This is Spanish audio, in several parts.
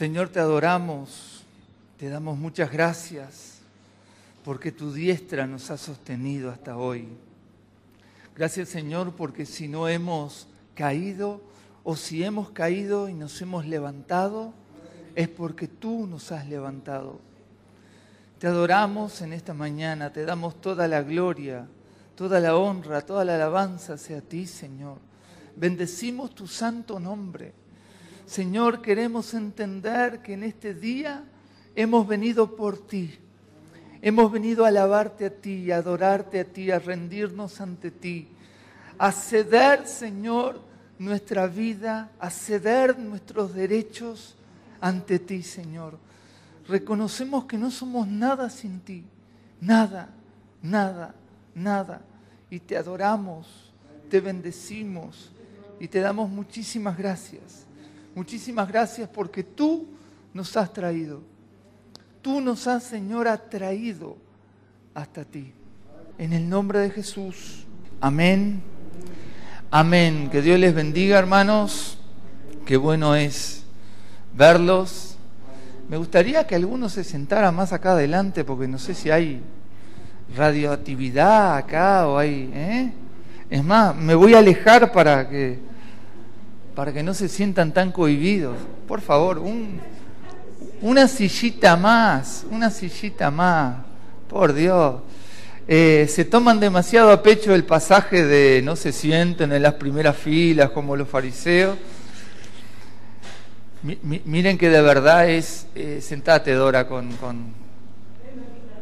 Señor, te adoramos, te damos muchas gracias porque tu diestra nos ha sostenido hasta hoy. Gracias Señor porque si no hemos caído o si hemos caído y nos hemos levantado, es porque tú nos has levantado. Te adoramos en esta mañana, te damos toda la gloria, toda la honra, toda la alabanza sea a ti, Señor. Bendecimos tu santo nombre. Señor, queremos entender que en este día hemos venido por ti. Hemos venido a alabarte a ti, a adorarte a ti, a rendirnos ante ti, a ceder, Señor, nuestra vida, a ceder nuestros derechos ante ti, Señor. Reconocemos que no somos nada sin ti, nada, nada, nada. Y te adoramos, te bendecimos y te damos muchísimas gracias. Muchísimas gracias porque tú nos has traído. Tú nos has, Señor, atraído hasta ti. En el nombre de Jesús. Amén. Amén. Que Dios les bendiga, hermanos. Qué bueno es verlos. Me gustaría que alguno se sentara más acá adelante porque no sé si hay radioactividad acá o hay... ¿eh? Es más, me voy a alejar para que para que no se sientan tan cohibidos. Por favor, un, una sillita más, una sillita más, por Dios. Eh, se toman demasiado a pecho el pasaje de no se sienten en las primeras filas como los fariseos. miren que de verdad es, eh, sentate Dora con, con...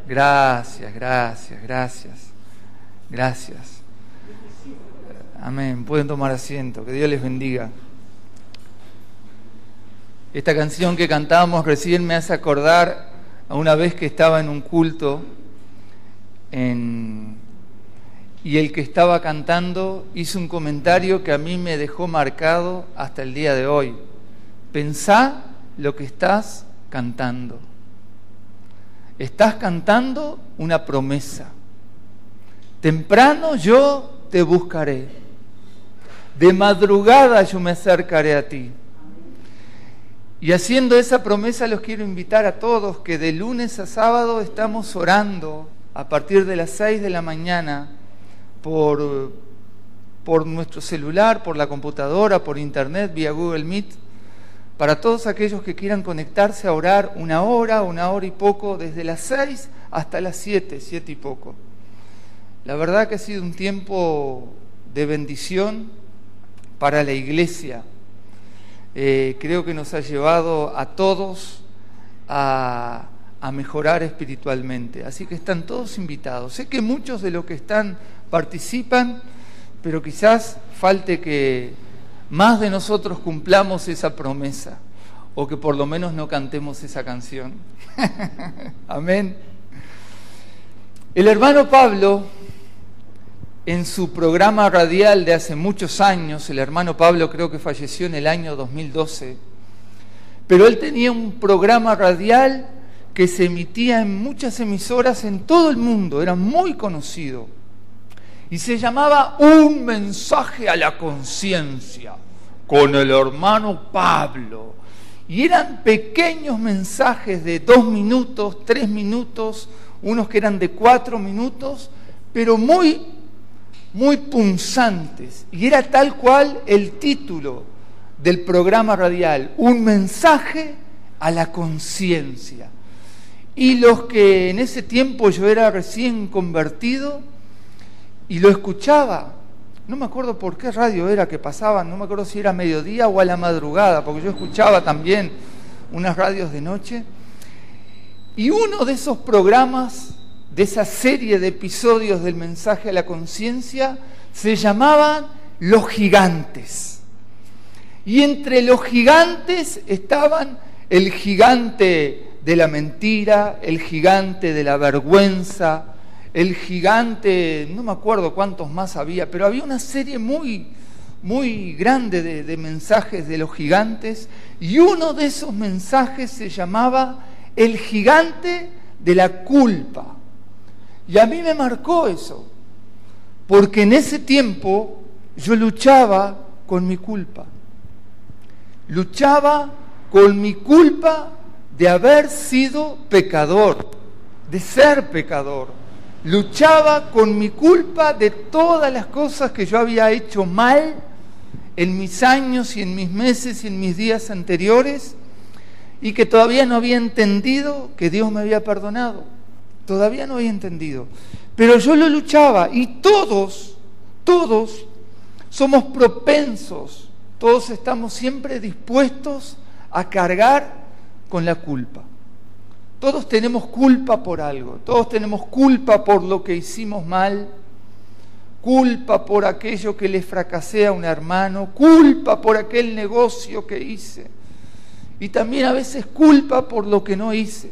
Gracias, gracias, gracias, gracias. Amén. Pueden tomar asiento. Que Dios les bendiga. Esta canción que cantábamos recién me hace acordar a una vez que estaba en un culto y el que estaba cantando hizo un comentario que a mí me dejó marcado hasta el día de hoy. Pensá lo que estás cantando. Estás cantando una promesa. Temprano yo te buscaré. De madrugada yo me acercaré a ti. Y haciendo esa promesa los quiero invitar a todos que de lunes a sábado estamos orando a partir de las 6 de la mañana por, por nuestro celular, por la computadora, por internet, vía Google Meet, para todos aquellos que quieran conectarse a orar una hora, una hora y poco, desde las 6 hasta las 7, 7 y poco. La verdad que ha sido un tiempo de bendición para la iglesia eh, creo que nos ha llevado a todos a, mejorar espiritualmente. Así que están todos invitados. Sé que muchos de los que están participan, pero quizás falte que más de nosotros cumplamos esa promesa o que por lo menos no cantemos esa canción. Amén. El hermano Pablo en su programa radial de hace muchos años, el hermano Pablo creo que falleció en el año 2012, pero él tenía un programa radial que se emitía en muchas emisoras en todo el mundo, era muy conocido, y se llamaba Un mensaje a la conciencia con el hermano Pablo. Y eran pequeños mensajes de dos minutos, tres minutos, unos que eran de cuatro minutos, pero muy muy punzantes. Y era tal cual el título del programa radial, un mensaje a la conciencia. Y los que en ese tiempo yo era recién convertido y lo escuchaba, no me acuerdo por qué radio era que pasaba, no me acuerdo si era mediodía o a la madrugada, porque yo escuchaba también unas radios de noche. Y uno de esos programas de esa serie de episodios del mensaje a la conciencia se llamaban los gigantes. Y entre los gigantes estaban el gigante de la mentira, el gigante de la vergüenza, el gigante, no me acuerdo cuántos más había, pero había una serie muy, muy grande de, de mensajes de los gigantes y uno de esos mensajes se llamaba el gigante de la culpa. Y a mí me marcó eso, porque en ese tiempo yo luchaba con mi culpa, luchaba con mi culpa de haber sido pecador, de ser pecador. Luchaba con mi culpa de todas las cosas que yo había hecho mal en mis años y en mis meses y en mis días anteriores y que todavía no había entendido que Dios me había perdonado. Todavía no había entendido. Pero yo lo luchaba y todos, todos somos propensos, todos estamos siempre dispuestos a cargar con la culpa. Todos tenemos culpa por algo, todos tenemos culpa por lo que hicimos mal, culpa por aquello que le fracasé a un hermano, culpa por aquel negocio que hice y también a veces culpa por lo que no hice,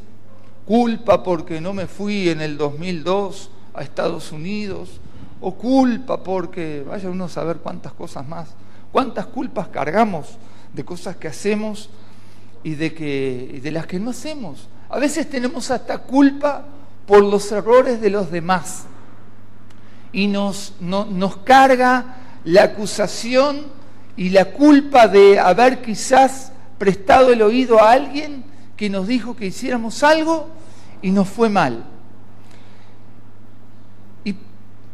culpa porque no me fui en el 2002 a Estados Unidos, o culpa porque, vaya uno a saber cuántas cosas más, cuántas culpas cargamos de cosas que hacemos y de, que, de las que no hacemos. A veces tenemos hasta culpa por los errores de los demás y nos, nos carga la acusación y la culpa de haber quizás prestado el oído a alguien que nos dijo que hiciéramos algo y nos fue mal.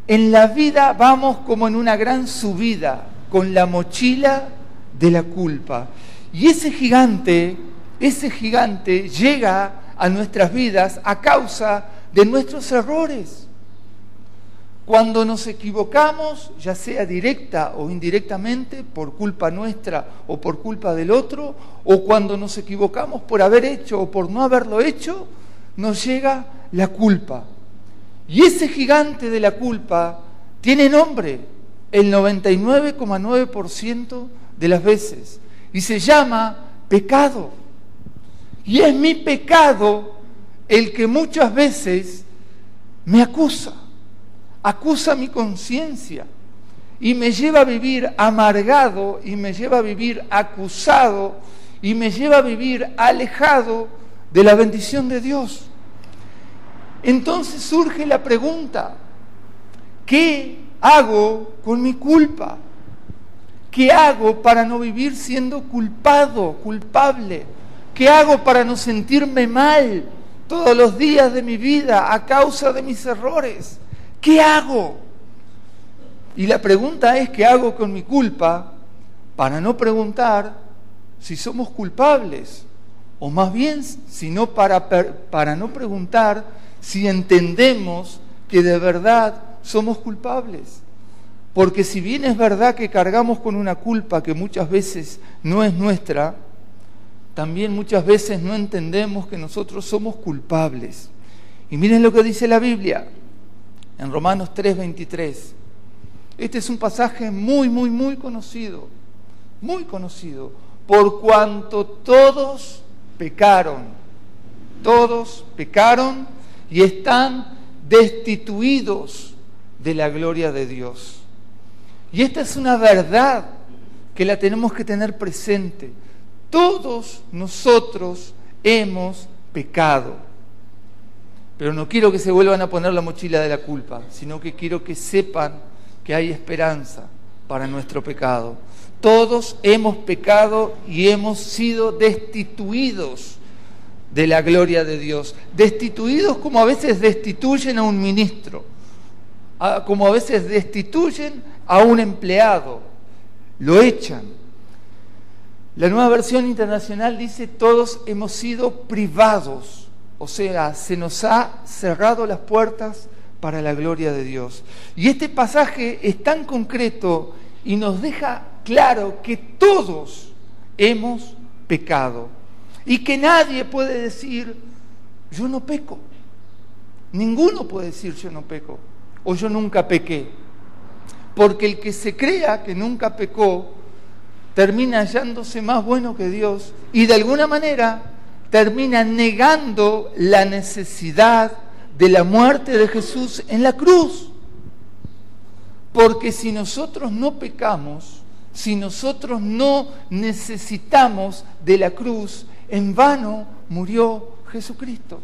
En la vida vamos como en una gran subida, con la mochila de la culpa. Y ese gigante, ese gigante llega a nuestras vidas a causa de nuestros errores. Cuando nos equivocamos, ya sea directa o indirectamente, por culpa nuestra o por culpa del otro, o cuando nos equivocamos por haber hecho o por no haberlo hecho, nos llega la culpa. Y ese gigante de la culpa tiene nombre el 99,9% de las veces y se llama pecado. Y es mi pecado el que muchas veces me acusa, acusa mi conciencia y me lleva a vivir amargado y me lleva a vivir acusado y me lleva a vivir alejado de la bendición de Dios. Entonces surge la pregunta, ¿qué hago con mi culpa? ¿Qué hago para no vivir siendo culpado, culpable? ¿Qué hago para no sentirme mal todos los días de mi vida a causa de mis errores? ¿Qué hago? Y la pregunta es, ¿qué hago con mi culpa? Para no preguntar si somos culpables, o más bien, sino para, para no preguntar si entendemos que de verdad somos culpables. Porque si bien es verdad que cargamos con una culpa que muchas veces no es nuestra, también muchas veces no entendemos que nosotros somos culpables. Y miren lo que dice la Biblia en Romanos 3:23. Este es un pasaje muy, muy, muy conocido, muy conocido, por cuanto todos pecaron, todos pecaron y están destituidos de la gloria de Dios. Y esta es una verdad que la tenemos que tener presente. Todos nosotros hemos pecado. Pero no quiero que se vuelvan a poner la mochila de la culpa, sino que quiero que sepan que hay esperanza para nuestro pecado. Todos hemos pecado y hemos sido destituidos de la gloria de Dios, destituidos como a veces destituyen a un ministro, como a veces destituyen a un empleado, lo echan. La nueva versión internacional dice todos hemos sido privados, o sea, se nos ha cerrado las puertas para la gloria de Dios. Y este pasaje es tan concreto y nos deja claro que todos hemos pecado y que nadie puede decir, yo no peco. Ninguno puede decir yo no peco o yo nunca pequé. Porque el que se crea que nunca pecó termina hallándose más bueno que Dios y de alguna manera termina negando la necesidad de la muerte de Jesús en la cruz. Porque si nosotros no pecamos, si nosotros no necesitamos de la cruz, en vano murió Jesucristo.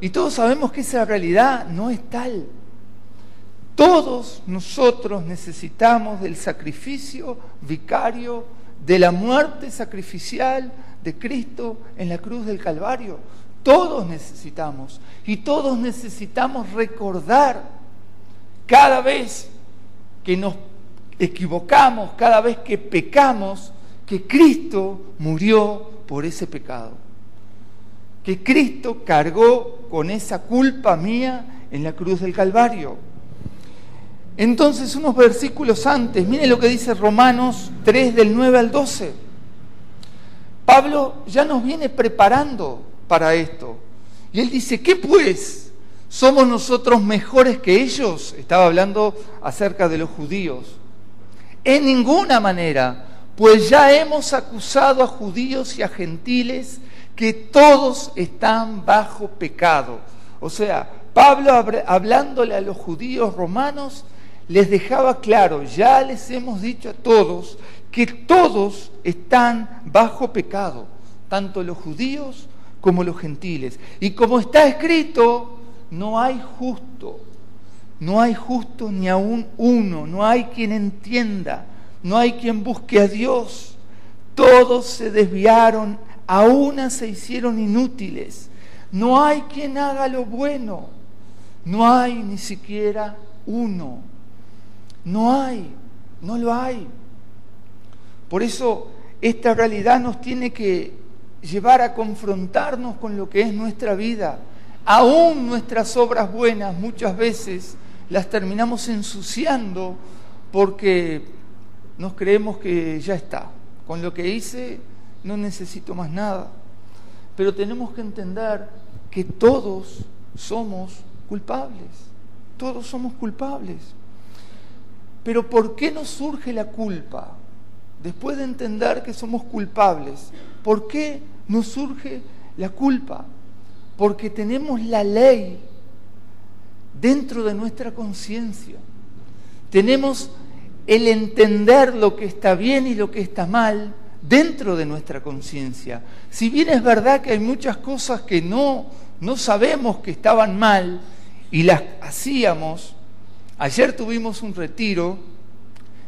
Y todos sabemos que esa realidad no es tal. Todos nosotros necesitamos del sacrificio vicario, de la muerte sacrificial de Cristo en la cruz del Calvario. Todos necesitamos y todos necesitamos recordar cada vez que nos equivocamos, cada vez que pecamos, que Cristo murió por ese pecado. Que Cristo cargó con esa culpa mía en la cruz del Calvario. Entonces, unos versículos antes, miren lo que dice Romanos 3 del 9 al 12. Pablo ya nos viene preparando para esto. Y él dice, ¿qué pues? ¿Somos nosotros mejores que ellos? Estaba hablando acerca de los judíos. En ninguna manera, pues ya hemos acusado a judíos y a gentiles que todos están bajo pecado. O sea, Pablo hablándole a los judíos romanos les dejaba claro, ya les hemos dicho a todos que todos están bajo pecado, tanto los judíos como los gentiles. Y como está escrito, no hay justo, no hay justo ni aún uno, no hay quien entienda, no hay quien busque a Dios. Todos se desviaron, a una se hicieron inútiles. No hay quien haga lo bueno, no hay ni siquiera uno. No hay, no lo hay. Por eso esta realidad nos tiene que llevar a confrontarnos con lo que es nuestra vida. Aún nuestras obras buenas muchas veces las terminamos ensuciando porque nos creemos que ya está. Con lo que hice no necesito más nada. Pero tenemos que entender que todos somos culpables. Todos somos culpables. Pero ¿por qué nos surge la culpa? Después de entender que somos culpables, ¿por qué nos surge la culpa, porque tenemos la ley dentro de nuestra conciencia. Tenemos el entender lo que está bien y lo que está mal dentro de nuestra conciencia. Si bien es verdad que hay muchas cosas que no, no sabemos que estaban mal y las hacíamos, ayer tuvimos un retiro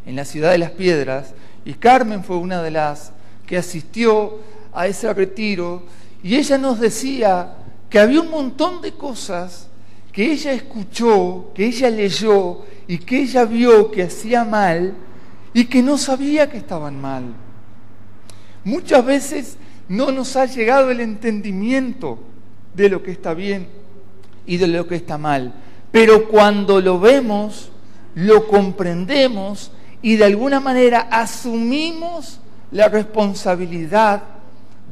en la ciudad de las piedras y Carmen fue una de las que asistió a ese retiro y ella nos decía que había un montón de cosas que ella escuchó, que ella leyó y que ella vio que hacía mal y que no sabía que estaban mal. Muchas veces no nos ha llegado el entendimiento de lo que está bien y de lo que está mal, pero cuando lo vemos, lo comprendemos y de alguna manera asumimos la responsabilidad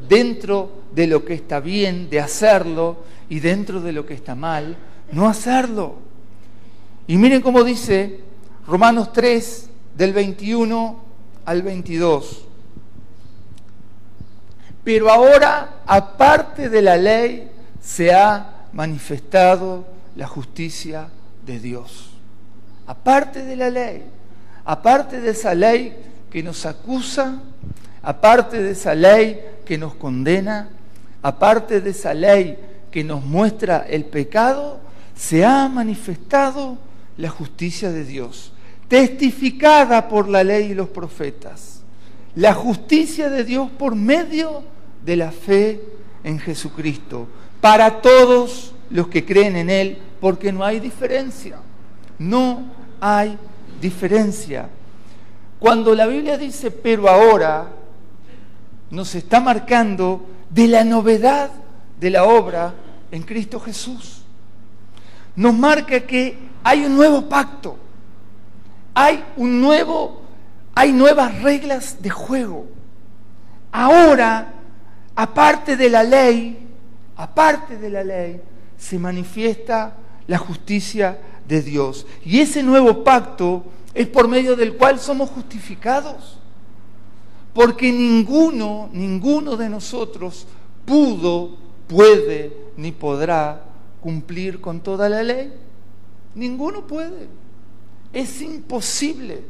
dentro de lo que está bien de hacerlo y dentro de lo que está mal, no hacerlo. Y miren cómo dice Romanos 3 del 21 al 22. Pero ahora, aparte de la ley, se ha manifestado la justicia de Dios. Aparte de la ley, aparte de esa ley que nos acusa, aparte de esa ley que nos condena, aparte de esa ley que nos muestra el pecado, se ha manifestado la justicia de Dios, testificada por la ley y los profetas. La justicia de Dios por medio de la fe en Jesucristo, para todos los que creen en Él, porque no hay diferencia, no hay diferencia. Cuando la Biblia dice, pero ahora, nos está marcando de la novedad de la obra en Cristo Jesús. Nos marca que hay un nuevo pacto, hay un nuevo, hay nuevas reglas de juego. Ahora, aparte de la ley, aparte de la ley, se manifiesta la justicia de Dios. Y ese nuevo pacto es por medio del cual somos justificados. Porque ninguno, ninguno de nosotros pudo, puede, ni podrá cumplir con toda la ley. Ninguno puede. Es imposible.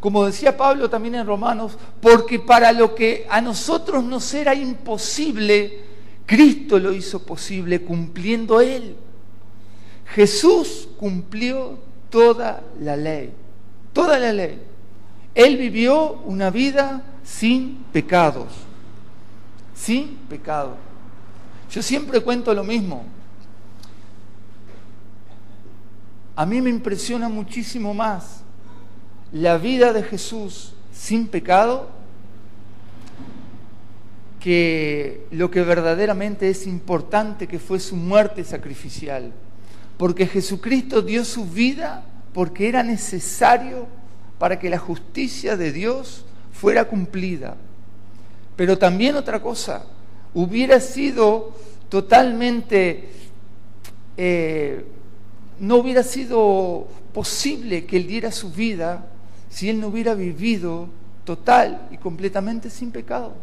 Como decía Pablo también en Romanos, porque para lo que a nosotros nos era imposible, Cristo lo hizo posible cumpliendo Él. Jesús cumplió toda la ley, toda la ley. Él vivió una vida sin pecados, sin pecado. Yo siempre cuento lo mismo. A mí me impresiona muchísimo más la vida de Jesús sin pecado que lo que verdaderamente es importante que fue su muerte sacrificial. Porque Jesucristo dio su vida porque era necesario para que la justicia de Dios fuera cumplida. Pero también otra cosa, hubiera sido totalmente, eh, no hubiera sido posible que Él diera su vida si Él no hubiera vivido total y completamente sin pecado.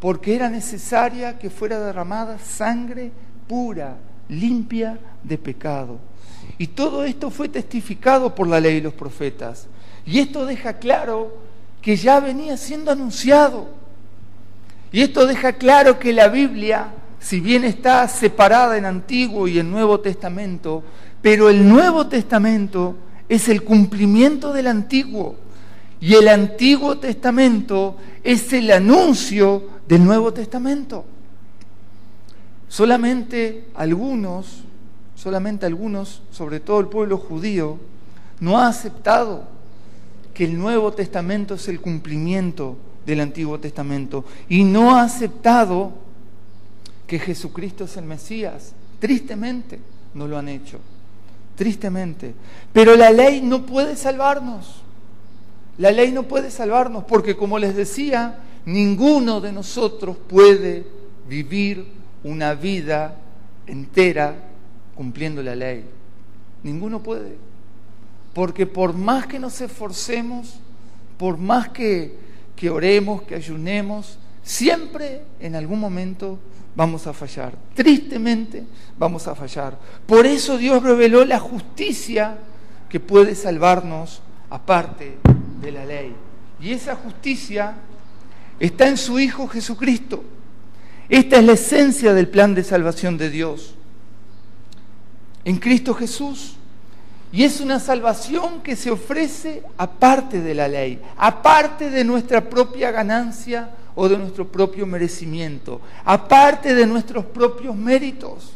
Porque era necesaria que fuera derramada sangre pura, limpia de pecado. Y todo esto fue testificado por la ley y los profetas. Y esto deja claro que ya venía siendo anunciado. Y esto deja claro que la Biblia, si bien está separada en Antiguo y en Nuevo Testamento, pero el Nuevo Testamento es el cumplimiento del Antiguo. Y el Antiguo Testamento es el anuncio del Nuevo Testamento. Solamente algunos, solamente algunos, sobre todo el pueblo judío, no ha aceptado que el Nuevo Testamento es el cumplimiento del Antiguo Testamento y no ha aceptado que Jesucristo es el Mesías. Tristemente no lo han hecho, tristemente. Pero la ley no puede salvarnos. La ley no puede salvarnos porque, como les decía, ninguno de nosotros puede vivir una vida entera cumpliendo la ley. Ninguno puede. Porque por más que nos esforcemos, por más que, que oremos, que ayunemos, siempre en algún momento vamos a fallar. Tristemente vamos a fallar. Por eso Dios reveló la justicia que puede salvarnos aparte de la ley. Y esa justicia está en su Hijo Jesucristo. Esta es la esencia del plan de salvación de Dios. En Cristo Jesús y es una salvación que se ofrece aparte de la ley, aparte de nuestra propia ganancia o de nuestro propio merecimiento, aparte de nuestros propios méritos.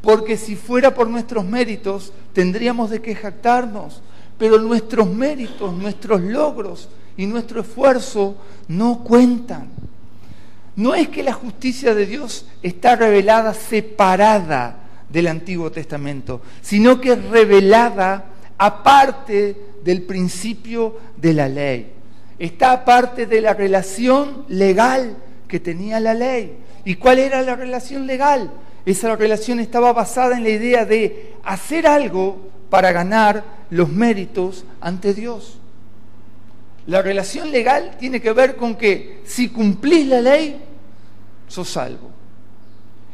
Porque si fuera por nuestros méritos, tendríamos de qué jactarnos. Pero nuestros méritos, nuestros logros y nuestro esfuerzo no cuentan. No es que la justicia de Dios está revelada separada del Antiguo Testamento, sino que es revelada aparte del principio de la ley. Está aparte de la relación legal que tenía la ley. ¿Y cuál era la relación legal? Esa relación estaba basada en la idea de hacer algo para ganar los méritos ante Dios. La relación legal tiene que ver con que si cumplís la ley, sos salvo.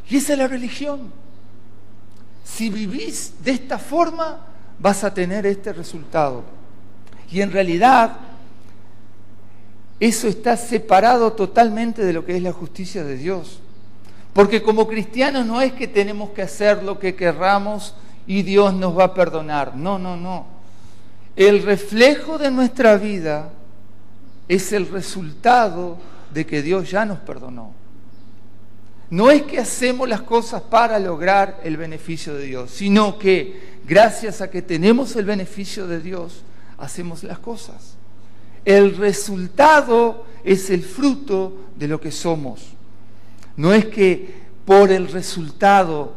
Y esa es la religión si vivís de esta forma, vas a tener este resultado. Y en realidad, eso está separado totalmente de lo que es la justicia de Dios. Porque como cristianos no es que tenemos que hacer lo que querramos y Dios nos va a perdonar. No, no, no. El reflejo de nuestra vida es el resultado de que Dios ya nos perdonó. No es que hacemos las cosas para lograr el beneficio de Dios, sino que gracias a que tenemos el beneficio de Dios, hacemos las cosas. El resultado es el fruto de lo que somos. No es que por el resultado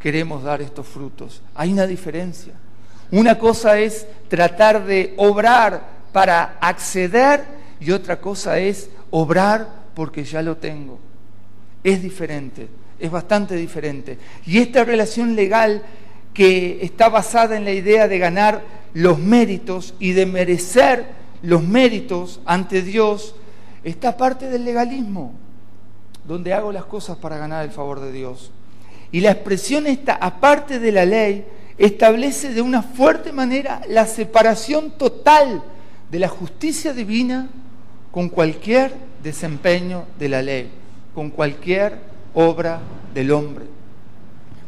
queremos dar estos frutos. Hay una diferencia. Una cosa es tratar de obrar para acceder y otra cosa es obrar porque ya lo tengo es diferente, es bastante diferente. Y esta relación legal que está basada en la idea de ganar los méritos y de merecer los méritos ante Dios, está parte del legalismo, donde hago las cosas para ganar el favor de Dios. Y la expresión esta, aparte de la ley, establece de una fuerte manera la separación total de la justicia divina con cualquier desempeño de la ley con cualquier obra del hombre.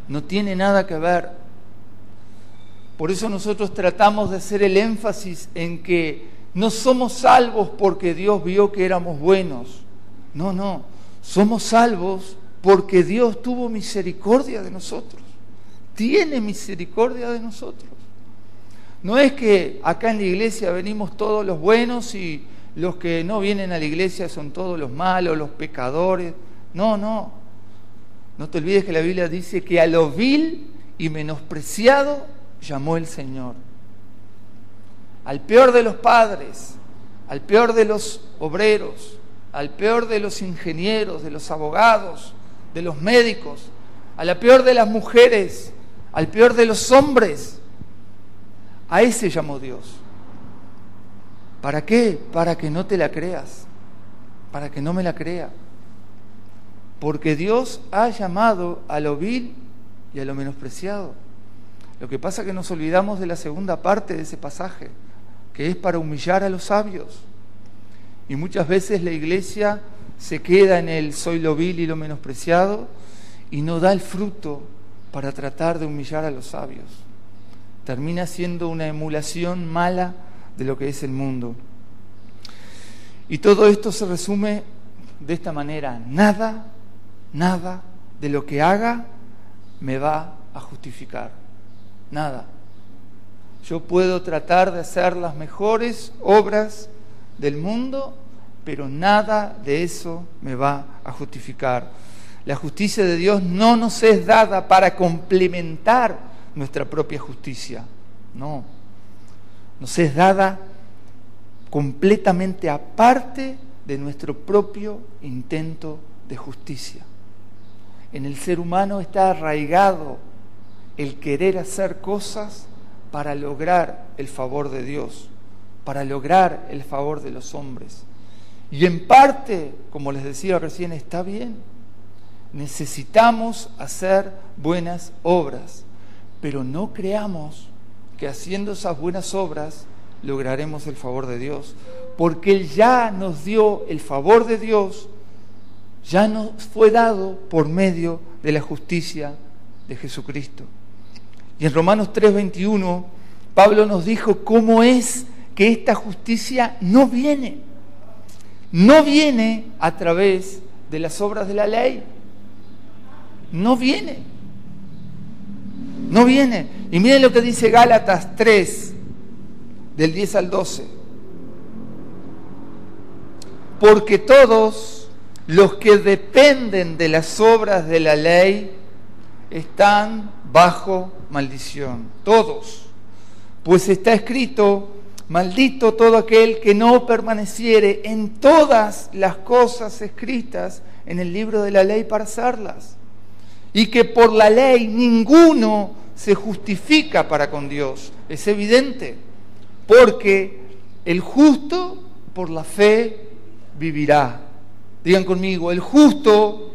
No tiene nada que ver. Por eso nosotros tratamos de hacer el énfasis en que no somos salvos porque Dios vio que éramos buenos. No, no. Somos salvos porque Dios tuvo misericordia de nosotros. Tiene misericordia de nosotros. No es que acá en la iglesia venimos todos los buenos y los que no vienen a la iglesia son todos los malos, los pecadores. No, no. No te olvides que la Biblia dice que a lo vil y menospreciado llamó el Señor. Al peor de los padres, al peor de los obreros, al peor de los ingenieros, de los abogados, de los médicos, a la peor de las mujeres, al peor de los hombres. A ese llamó Dios. ¿Para qué? Para que no te la creas, para que no me la crea. Porque Dios ha llamado a lo vil y a lo menospreciado. Lo que pasa es que nos olvidamos de la segunda parte de ese pasaje, que es para humillar a los sabios. Y muchas veces la iglesia se queda en el soy lo vil y lo menospreciado y no da el fruto para tratar de humillar a los sabios. Termina siendo una emulación mala de lo que es el mundo. Y todo esto se resume de esta manera. Nada, nada de lo que haga me va a justificar. Nada. Yo puedo tratar de hacer las mejores obras del mundo, pero nada de eso me va a justificar. La justicia de Dios no nos es dada para complementar nuestra propia justicia, no. Nos es dada completamente aparte de nuestro propio intento de justicia. En el ser humano está arraigado el querer hacer cosas para lograr el favor de Dios para lograr el favor de los hombres. Y en parte, como les decía recién, está bien. Necesitamos hacer buenas obras, pero no creamos que haciendo esas buenas obras lograremos el favor de Dios, porque Él ya nos dio el favor de Dios, ya nos fue dado por medio de la justicia de Jesucristo. Y en Romanos 3:21, Pablo nos dijo cómo es que esta justicia no viene, no viene a través de las obras de la ley, no viene, no viene. Y miren lo que dice Gálatas 3, del 10 al 12. Porque todos los que dependen de las obras de la ley están bajo maldición, todos. Pues está escrito, Maldito todo aquel que no permaneciere en todas las cosas escritas en el libro de la ley para hacerlas. Y que por la ley ninguno se justifica para con Dios. Es evidente, porque el justo por la fe vivirá. Digan conmigo, el justo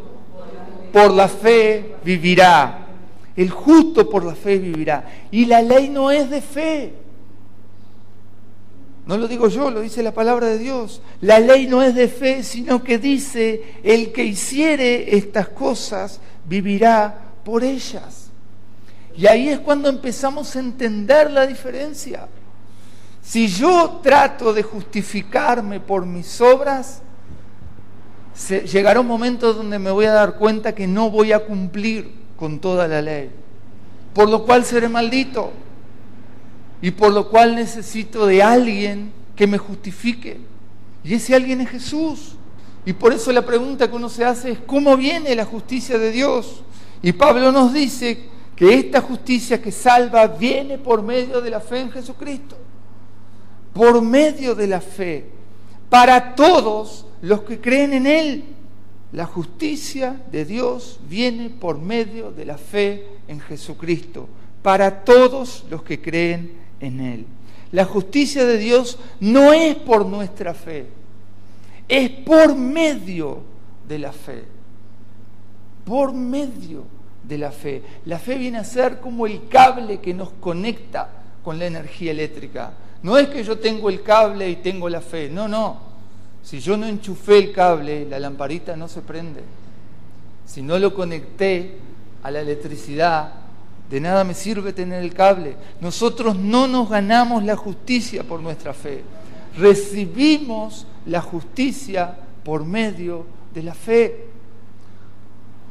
por la fe vivirá. El justo por la fe vivirá. Y la ley no es de fe. No lo digo yo, lo dice la palabra de Dios. La ley no es de fe, sino que dice, el que hiciere estas cosas vivirá por ellas. Y ahí es cuando empezamos a entender la diferencia. Si yo trato de justificarme por mis obras, llegará un momento donde me voy a dar cuenta que no voy a cumplir con toda la ley, por lo cual seré maldito y por lo cual necesito de alguien que me justifique. Y ese alguien es Jesús. Y por eso la pregunta que uno se hace es, ¿cómo viene la justicia de Dios? Y Pablo nos dice que esta justicia que salva viene por medio de la fe en Jesucristo. Por medio de la fe. Para todos los que creen en Él. La justicia de Dios viene por medio de la fe en Jesucristo. Para todos los que creen en Él. La justicia de Dios no es por nuestra fe, es por medio de la fe. Por medio de la fe. La fe viene a ser como el cable que nos conecta con la energía eléctrica. No es que yo tengo el cable y tengo la fe, no, no. Si yo no enchufé el cable, la lamparita no se prende. Si no lo conecté a la electricidad, de nada me sirve tener el cable. Nosotros no nos ganamos la justicia por nuestra fe. Recibimos la justicia por medio de la fe.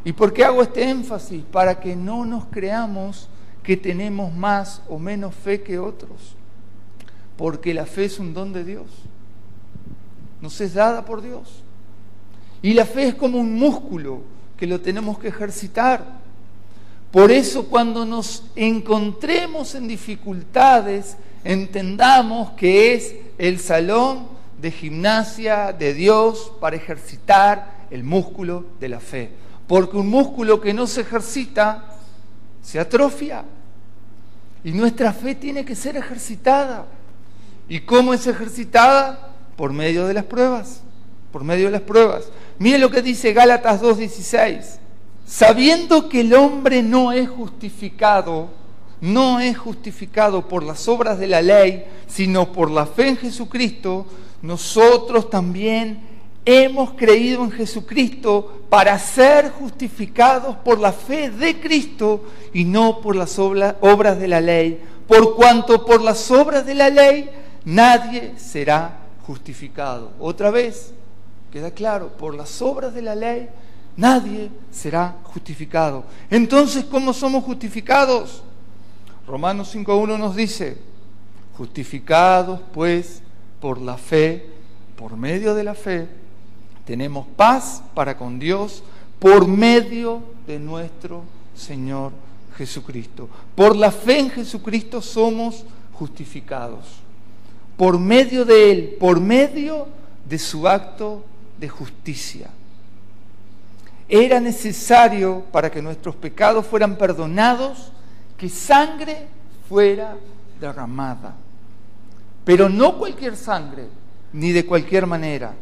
¿Y por qué hago este énfasis? Para que no nos creamos que tenemos más o menos fe que otros. Porque la fe es un don de Dios. Nos es dada por Dios. Y la fe es como un músculo que lo tenemos que ejercitar. Por eso cuando nos encontremos en dificultades, entendamos que es el salón de gimnasia de Dios para ejercitar el músculo de la fe. Porque un músculo que no se ejercita se atrofia. Y nuestra fe tiene que ser ejercitada. ¿Y cómo es ejercitada? Por medio de las pruebas. Por medio de las pruebas. Mire lo que dice Gálatas 2.16 sabiendo que el hombre no es justificado, no es justificado por las obras de la ley, sino por la fe en Jesucristo, nosotros también hemos creído en Jesucristo para ser justificados por la fe de Cristo y no por las obras de la ley, por cuanto por las obras de la ley nadie será justificado. Otra vez, queda claro, por las obras de la ley nadie será justificado. Entonces, ¿cómo somos justificados? Romanos 5.1 nos dice, justificados pues por la fe, por medio de la fe, tenemos paz para con Dios por medio de nuestro Señor Jesucristo. Por la fe en Jesucristo somos justificados. Por medio de Él, por medio de su acto de justicia era necesario para que nuestros pecados fueran perdonados que sangre fuera derramada. Pero no cualquier sangre, ni de cualquier manera.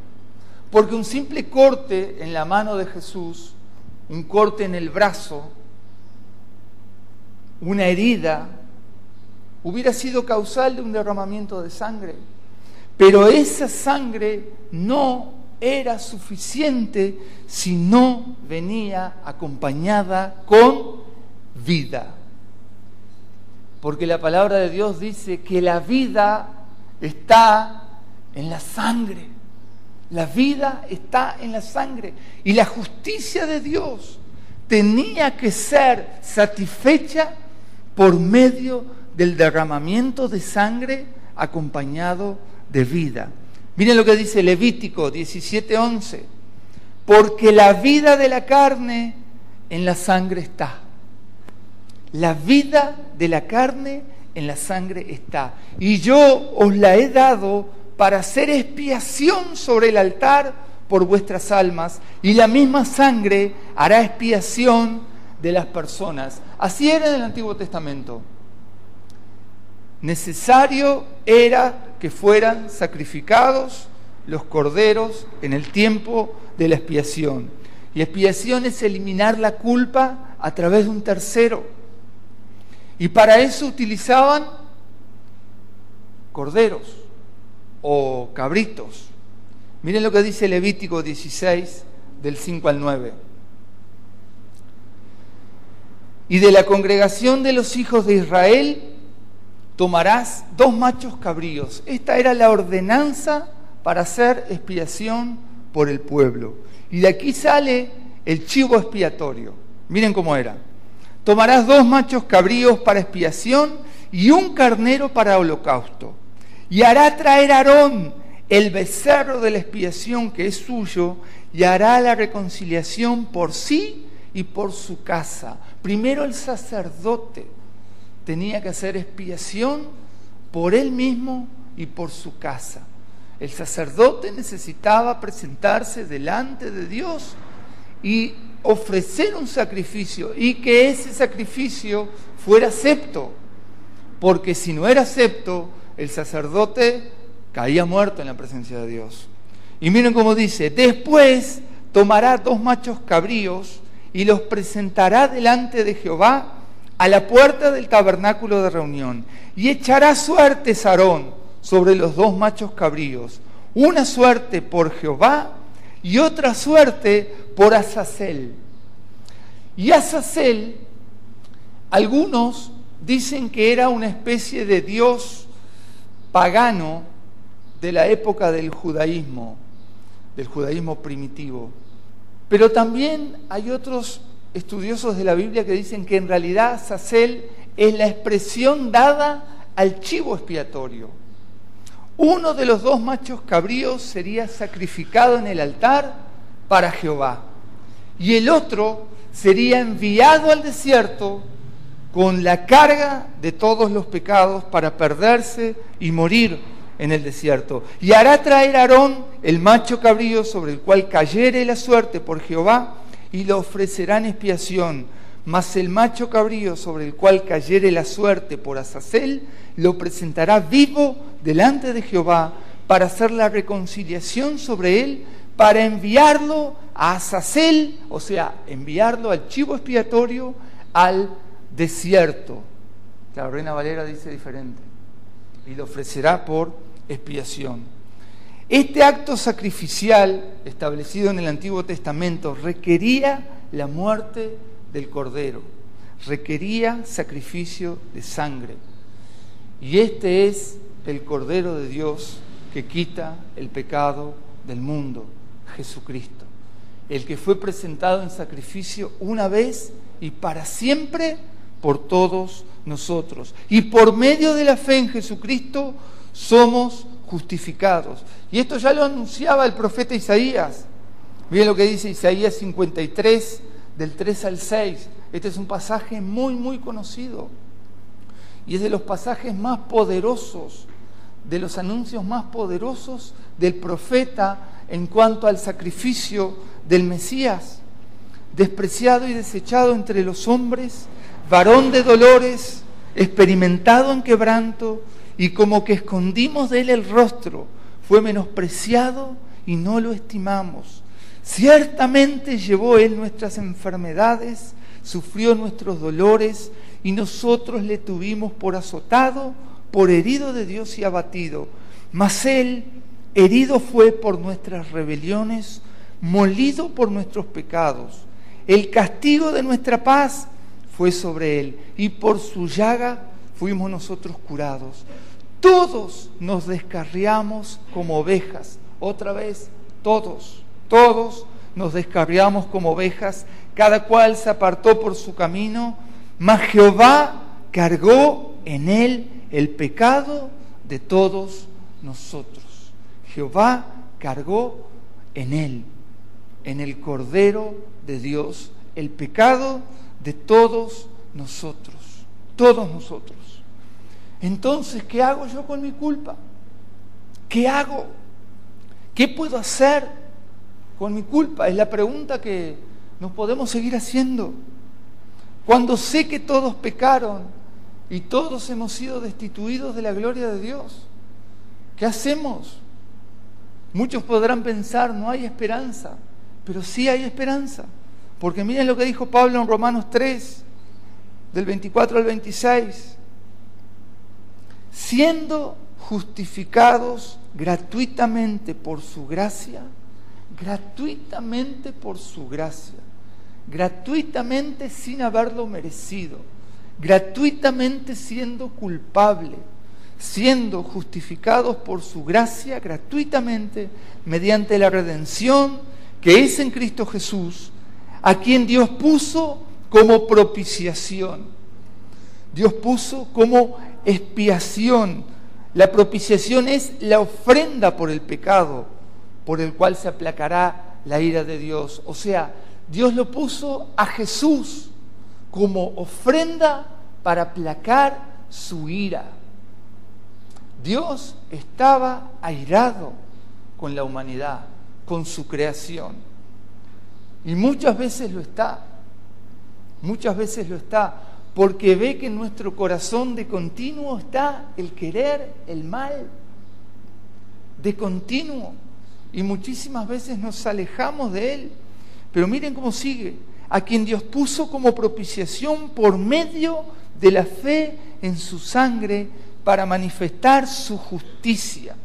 Porque un simple corte en la mano de Jesús, un corte en el brazo, una herida, hubiera sido causal de un derramamiento de sangre. Pero esa sangre no era suficiente si no venía acompañada con vida. Porque la palabra de Dios dice que la vida está en la sangre. La vida está en la sangre. Y la justicia de Dios tenía que ser satisfecha por medio del derramamiento de sangre acompañado de vida. Miren lo que dice Levítico 17:11. Porque la vida de la carne en la sangre está. La vida de la carne en la sangre está. Y yo os la he dado para hacer expiación sobre el altar por vuestras almas. Y la misma sangre hará expiación de las personas. Así era en el Antiguo Testamento. Necesario era que fueran sacrificados los corderos en el tiempo de la expiación. Y expiación es eliminar la culpa a través de un tercero. Y para eso utilizaban corderos o cabritos. Miren lo que dice Levítico 16, del 5 al 9. Y de la congregación de los hijos de Israel tomarás dos machos cabríos. Esta era la ordenanza para hacer expiación por el pueblo. Y de aquí sale el chivo expiatorio. Miren cómo era. Tomarás dos machos cabríos para expiación y un carnero para holocausto. Y hará traer Aarón el becerro de la expiación que es suyo y hará la reconciliación por sí y por su casa. Primero el sacerdote tenía que hacer expiación por él mismo y por su casa. El sacerdote necesitaba presentarse delante de Dios y ofrecer un sacrificio y que ese sacrificio fuera acepto, porque si no era acepto, el sacerdote caía muerto en la presencia de Dios. Y miren cómo dice, después tomará dos machos cabríos y los presentará delante de Jehová a la puerta del tabernáculo de reunión y echará suerte Sarón sobre los dos machos cabríos, una suerte por Jehová y otra suerte por Azazel. Y Azazel, algunos dicen que era una especie de dios pagano de la época del judaísmo, del judaísmo primitivo. Pero también hay otros estudiosos de la Biblia que dicen que en realidad Sacel es la expresión dada al chivo expiatorio. Uno de los dos machos cabríos sería sacrificado en el altar para Jehová y el otro sería enviado al desierto con la carga de todos los pecados para perderse y morir en el desierto. Y hará traer Aarón el macho cabrío sobre el cual cayere la suerte por Jehová y lo ofrecerán expiación. Mas el macho cabrío sobre el cual cayere la suerte por Azazel lo presentará vivo delante de Jehová para hacer la reconciliación sobre él, para enviarlo a Azazel, o sea, enviarlo al chivo expiatorio, al desierto. La Reina Valera dice diferente. Y lo ofrecerá por expiación. Este acto sacrificial establecido en el Antiguo Testamento requería la muerte del cordero, requería sacrificio de sangre. Y este es el cordero de Dios que quita el pecado del mundo, Jesucristo, el que fue presentado en sacrificio una vez y para siempre por todos nosotros. Y por medio de la fe en Jesucristo somos justificados. Y esto ya lo anunciaba el profeta Isaías. Miren lo que dice Isaías 53, del 3 al 6. Este es un pasaje muy, muy conocido. Y es de los pasajes más poderosos, de los anuncios más poderosos del profeta en cuanto al sacrificio del Mesías, despreciado y desechado entre los hombres, varón de dolores, experimentado en quebranto, y como que escondimos de él el rostro, fue menospreciado y no lo estimamos. Ciertamente llevó él nuestras enfermedades, sufrió nuestros dolores y nosotros le tuvimos por azotado, por herido de Dios y abatido. Mas él herido fue por nuestras rebeliones, molido por nuestros pecados. El castigo de nuestra paz fue sobre él y por su llaga fuimos nosotros curados. Todos nos descarriamos como ovejas. Otra vez, todos, todos nos descarriamos como ovejas. Cada cual se apartó por su camino, mas Jehová cargó en él el pecado de todos nosotros. Jehová cargó en él, en el Cordero de Dios, el pecado de todos nosotros, todos nosotros. Entonces, ¿qué hago yo con mi culpa? ¿Qué hago? ¿Qué puedo hacer con mi culpa? Es la pregunta que nos podemos seguir haciendo. Cuando sé que todos pecaron y todos hemos sido destituidos de la gloria de Dios, ¿qué hacemos? Muchos podrán pensar, no hay esperanza, pero sí hay esperanza. Porque miren lo que dijo Pablo en Romanos 3, del 24 al 26 siendo justificados gratuitamente por su gracia, gratuitamente por su gracia, gratuitamente sin haberlo merecido, gratuitamente siendo culpable, siendo justificados por su gracia gratuitamente mediante la redención que es en Cristo Jesús, a quien Dios puso como propiciación. Dios puso como expiación. La propiciación es la ofrenda por el pecado, por el cual se aplacará la ira de Dios. O sea, Dios lo puso a Jesús como ofrenda para aplacar su ira. Dios estaba airado con la humanidad, con su creación. Y muchas veces lo está. Muchas veces lo está porque ve que en nuestro corazón de continuo está el querer el mal, de continuo, y muchísimas veces nos alejamos de Él. Pero miren cómo sigue, a quien Dios puso como propiciación por medio de la fe en su sangre para manifestar su justicia.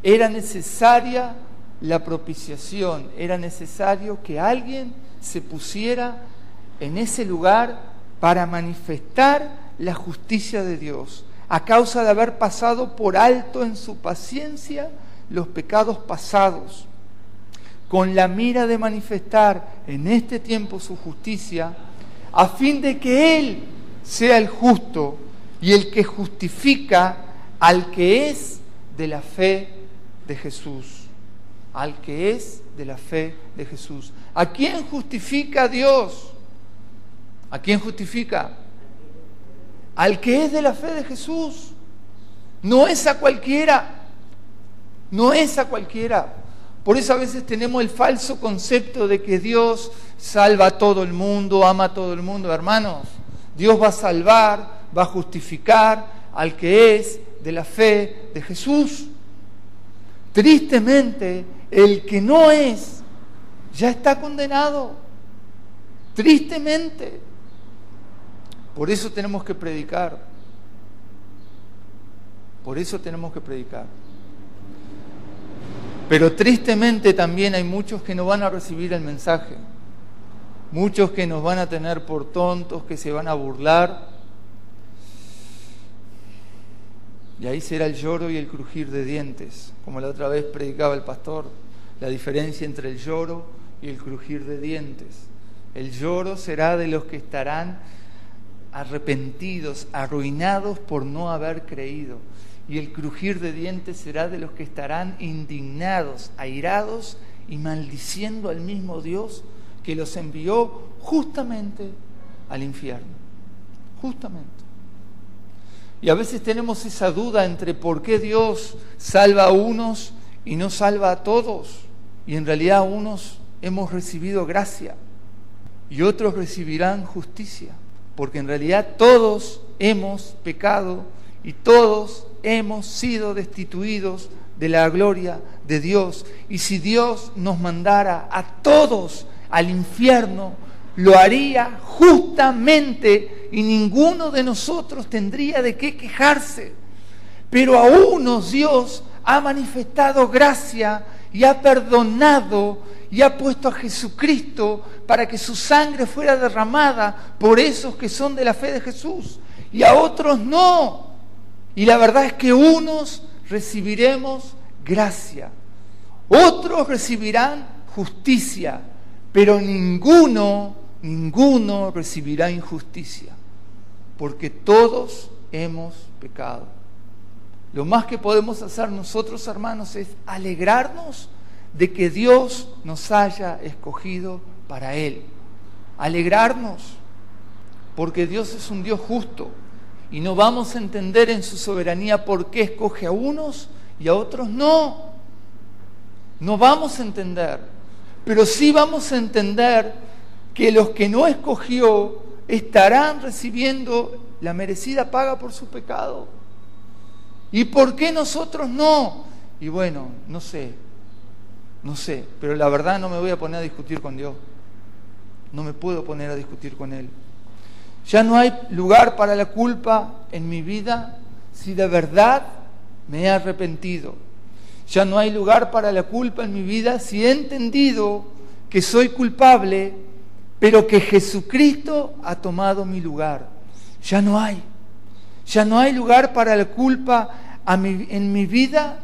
Era necesaria la propiciación, era necesario que alguien se pusiera en ese lugar para manifestar la justicia de Dios, a causa de haber pasado por alto en su paciencia los pecados pasados, con la mira de manifestar en este tiempo su justicia, a fin de que Él sea el justo y el que justifica al que es de la fe de Jesús. Al que es de la fe de Jesús. ¿A quién justifica Dios? ¿A quién justifica? Al que es de la fe de Jesús. No es a cualquiera. No es a cualquiera. Por eso a veces tenemos el falso concepto de que Dios salva a todo el mundo, ama a todo el mundo. Hermanos, Dios va a salvar, va a justificar al que es de la fe de Jesús. Tristemente, el que no es, ya está condenado. Tristemente. Por eso tenemos que predicar. Por eso tenemos que predicar. Pero tristemente también hay muchos que no van a recibir el mensaje. Muchos que nos van a tener por tontos, que se van a burlar. Y ahí será el lloro y el crujir de dientes, como la otra vez predicaba el pastor, la diferencia entre el lloro y el crujir de dientes. El lloro será de los que estarán arrepentidos, arruinados por no haber creído. Y el crujir de dientes será de los que estarán indignados, airados y maldiciendo al mismo Dios que los envió justamente al infierno. Justamente. Y a veces tenemos esa duda entre por qué Dios salva a unos y no salva a todos. Y en realidad unos hemos recibido gracia y otros recibirán justicia porque en realidad todos hemos pecado y todos hemos sido destituidos de la gloria de Dios. Y si Dios nos mandara a todos al infierno, lo haría justamente y ninguno de nosotros tendría de qué quejarse. Pero a unos Dios ha manifestado gracia y ha perdonado y ha puesto a Jesucristo para que su sangre fuera derramada por esos que son de la fe de Jesús y a otros no. Y la verdad es que unos recibiremos gracia, otros recibirán justicia, pero ninguno, ninguno recibirá injusticia, porque todos hemos pecado. Lo más que podemos hacer nosotros, hermanos, es alegrarnos de que Dios nos haya escogido para Él. Alegrarnos, porque Dios es un Dios justo y no vamos a entender en su soberanía por qué escoge a unos y a otros no. No vamos a entender, pero sí vamos a entender que los que no escogió estarán recibiendo la merecida paga por su pecado. ¿Y por qué nosotros no? Y bueno, no sé, no sé, pero la verdad no me voy a poner a discutir con Dios. No me puedo poner a discutir con Él. Ya no hay lugar para la culpa en mi vida si de verdad me he arrepentido. Ya no hay lugar para la culpa en mi vida si he entendido que soy culpable, pero que Jesucristo ha tomado mi lugar. Ya no hay. Ya no hay lugar para la culpa en mi vida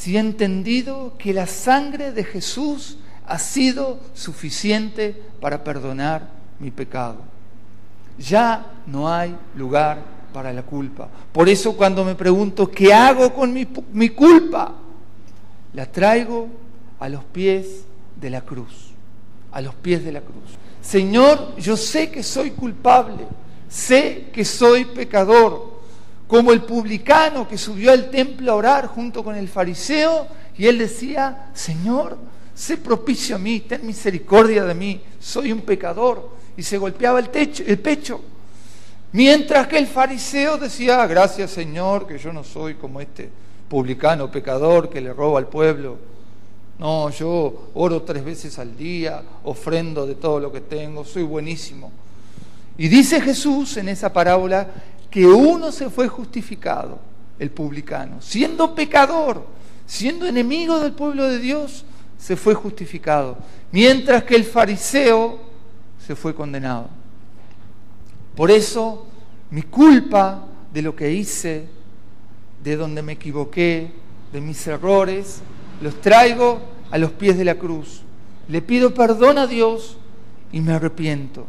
si he entendido que la sangre de Jesús ha sido suficiente para perdonar mi pecado. Ya no hay lugar para la culpa. Por eso cuando me pregunto, ¿qué hago con mi, mi culpa? La traigo a los pies de la cruz, a los pies de la cruz. Señor, yo sé que soy culpable, sé que soy pecador, como el publicano que subió al templo a orar junto con el fariseo y él decía, Señor, sé propicio a mí, ten misericordia de mí, soy un pecador. Y se golpeaba el, techo, el pecho. Mientras que el fariseo decía, gracias Señor, que yo no soy como este publicano pecador que le roba al pueblo. No, yo oro tres veces al día, ofrendo de todo lo que tengo, soy buenísimo. Y dice Jesús en esa parábola que uno se fue justificado, el publicano, siendo pecador, siendo enemigo del pueblo de Dios, se fue justificado, mientras que el fariseo se fue condenado. Por eso mi culpa de lo que hice, de donde me equivoqué, de mis errores, los traigo a los pies de la cruz. le pido perdón a Dios y me arrepiento.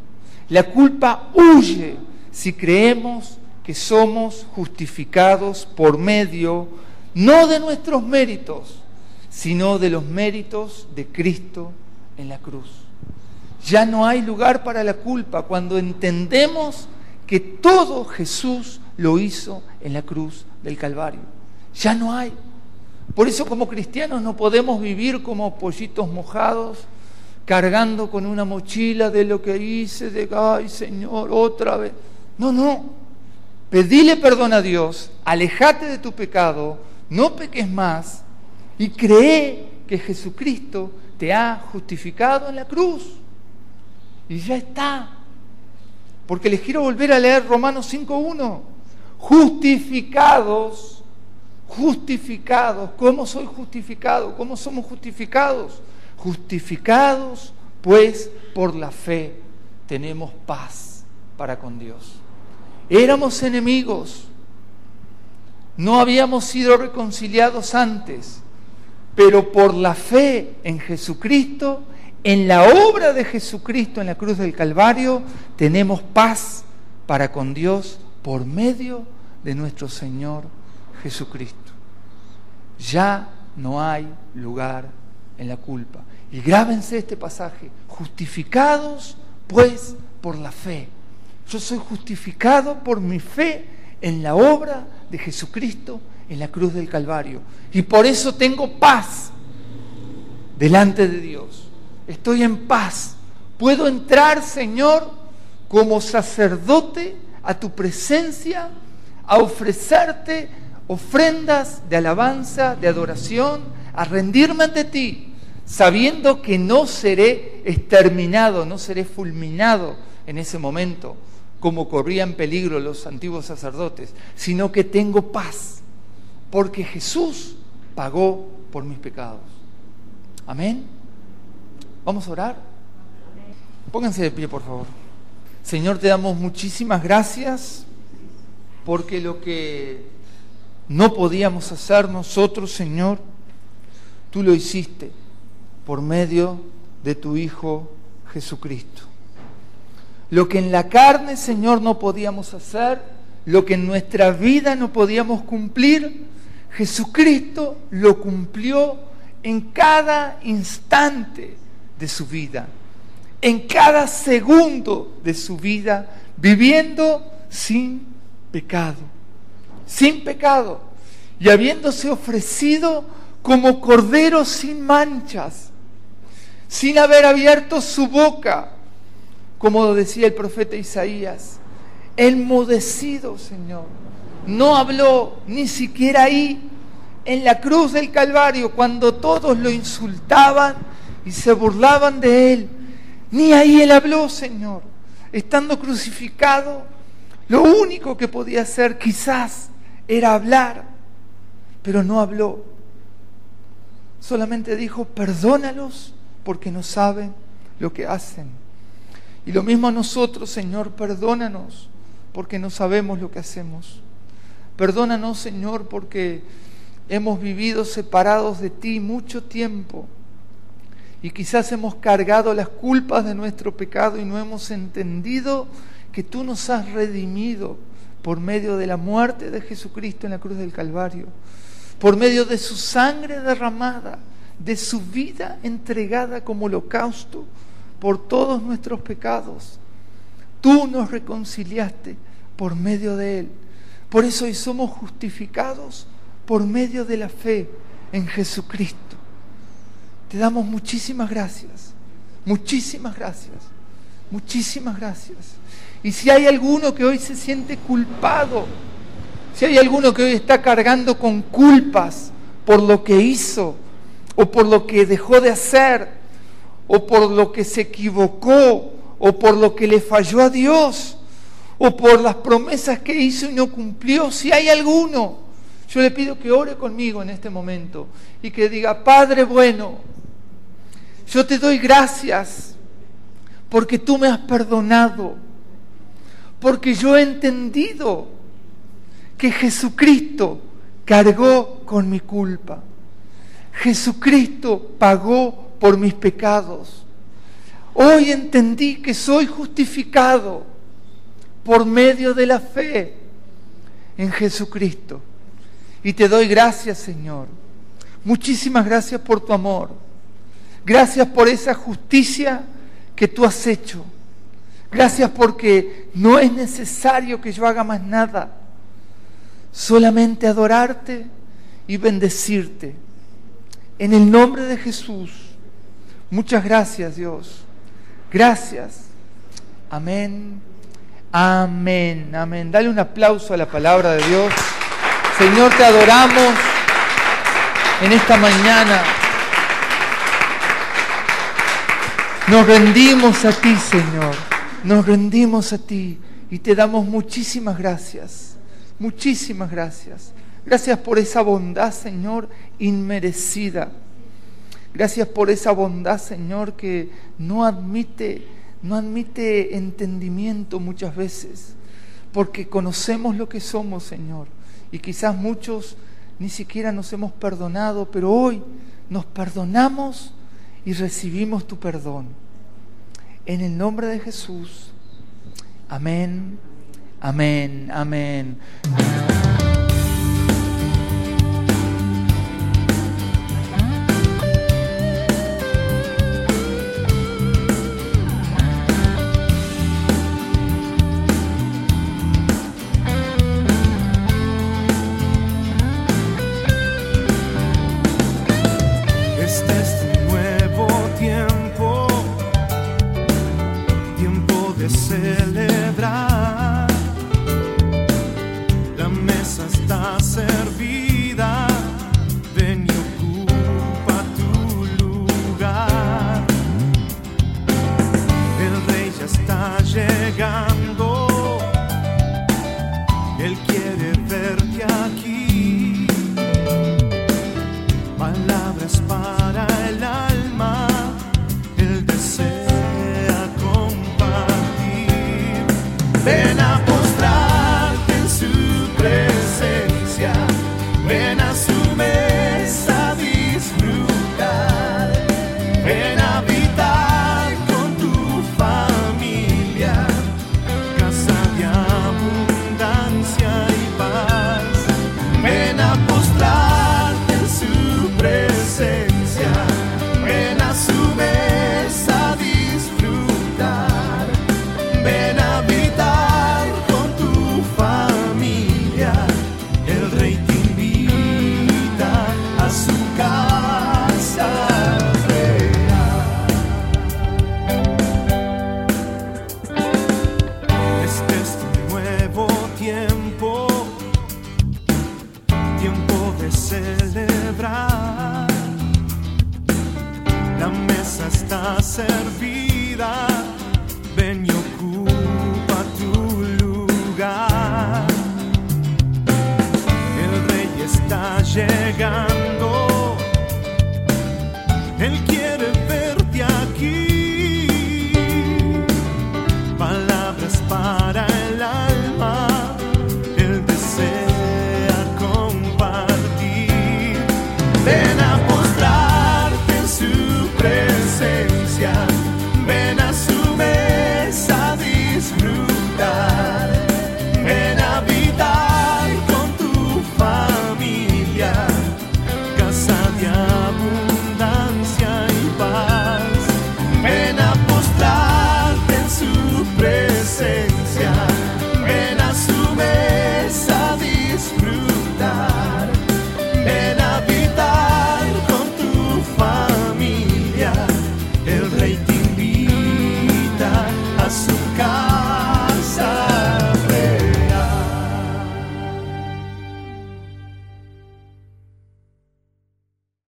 La culpa huye si creemos que somos justificados por medio no de nuestros méritos, sino de los méritos de Cristo en la cruz. Ya no hay lugar para la culpa cuando entendemos que todo Jesús lo hizo en la cruz del Calvario. Ya no hay. Por eso como cristianos no podemos vivir como pollitos mojados, cargando con una mochila de lo que hice, de, ay Señor, otra vez. No, no. Pedile perdón a Dios, alejate de tu pecado, no peques más y cree que Jesucristo te ha justificado en la cruz. Y ya está. Porque les quiero volver a leer Romanos 5.1. Justificados, justificados. ¿Cómo soy justificado? ¿Cómo somos justificados? Justificados, pues por la fe tenemos paz para con Dios. Éramos enemigos, no habíamos sido reconciliados antes, pero por la fe en Jesucristo, en la obra de Jesucristo en la cruz del Calvario, tenemos paz para con Dios por medio de nuestro Señor Jesucristo. Ya no hay lugar en la culpa. Y grábense este pasaje, justificados pues por la fe. Yo soy justificado por mi fe en la obra de Jesucristo en la cruz del Calvario. Y por eso tengo paz delante de Dios. Estoy en paz. Puedo entrar, Señor, como sacerdote a tu presencia, a ofrecerte ofrendas de alabanza, de adoración, a rendirme ante ti, sabiendo que no seré exterminado, no seré fulminado en ese momento, como corrían peligro los antiguos sacerdotes, sino que tengo paz porque Jesús pagó por mis pecados. Amén. Vamos a orar. Pónganse de pie, por favor. Señor, te damos muchísimas gracias porque lo que no podíamos hacer nosotros, Señor, tú lo hiciste por medio de tu Hijo Jesucristo. Lo que en la carne, Señor, no podíamos hacer, lo que en nuestra vida no podíamos cumplir, Jesucristo lo cumplió en cada instante de su vida, en cada segundo de su vida, viviendo sin pecado, sin pecado, y habiéndose ofrecido como cordero sin manchas, sin haber abierto su boca, como decía el profeta Isaías, enmudecido, Señor no habló ni siquiera ahí, en la cruz del Calvario, cuando todos lo insultaban y se burlaban de él. Ni ahí él habló, Señor. Estando crucificado, lo único que podía hacer quizás era hablar, pero no habló. Solamente dijo, perdónalos porque no saben lo que hacen. Y lo mismo a nosotros, Señor, perdónanos porque no sabemos lo que hacemos. Perdónanos, Señor, porque hemos vivido separados de ti mucho tiempo y quizás hemos cargado las culpas de nuestro pecado y no hemos entendido que tú nos has redimido por medio de la muerte de Jesucristo en la cruz del Calvario, por medio de su sangre derramada, de su vida entregada como holocausto por todos nuestros pecados. Tú nos reconciliaste por medio de Él. Por eso hoy somos justificados por medio de la fe en Jesucristo. Te damos muchísimas gracias, muchísimas gracias, muchísimas gracias. Y si hay alguno que hoy se siente culpado, si hay alguno que hoy está cargando con culpas por lo que hizo, o por lo que dejó de hacer, o por lo que se equivocó, o por lo que le falló a Dios, o por las promesas que hizo y no cumplió, si hay alguno, yo le pido que ore conmigo en este momento y que diga, Padre bueno, yo te doy gracias porque tú me has perdonado, porque yo he entendido que Jesucristo cargó con mi culpa. Jesucristo pagó por mis pecados. Hoy entendí que soy justificado por medio de la fe en Jesucristo. Y te doy gracias, Señor. Muchísimas gracias por tu amor. Gracias por esa justicia que tú has hecho. Gracias porque no es necesario que yo haga más nada. Solamente adorarte y bendecirte. En el nombre de Jesús. Muchas gracias, Dios. Gracias. Amén. Amén. Amén. Dale un aplauso a la palabra de Dios. Señor, te adoramos en esta mañana. Nos rendimos a ti, Señor. Nos rendimos a ti y te damos muchísimas gracias. Muchísimas gracias. Gracias por esa bondad, Señor, inmerecida. Gracias por esa bondad, Señor, que no admite, no admite entendimiento muchas veces, porque conocemos lo que somos, Señor, y quizás muchos ni siquiera nos hemos perdonado, pero hoy nos perdonamos y recibimos tu perdón. En el nombre de Jesús. Amén, amén, amén. llegando.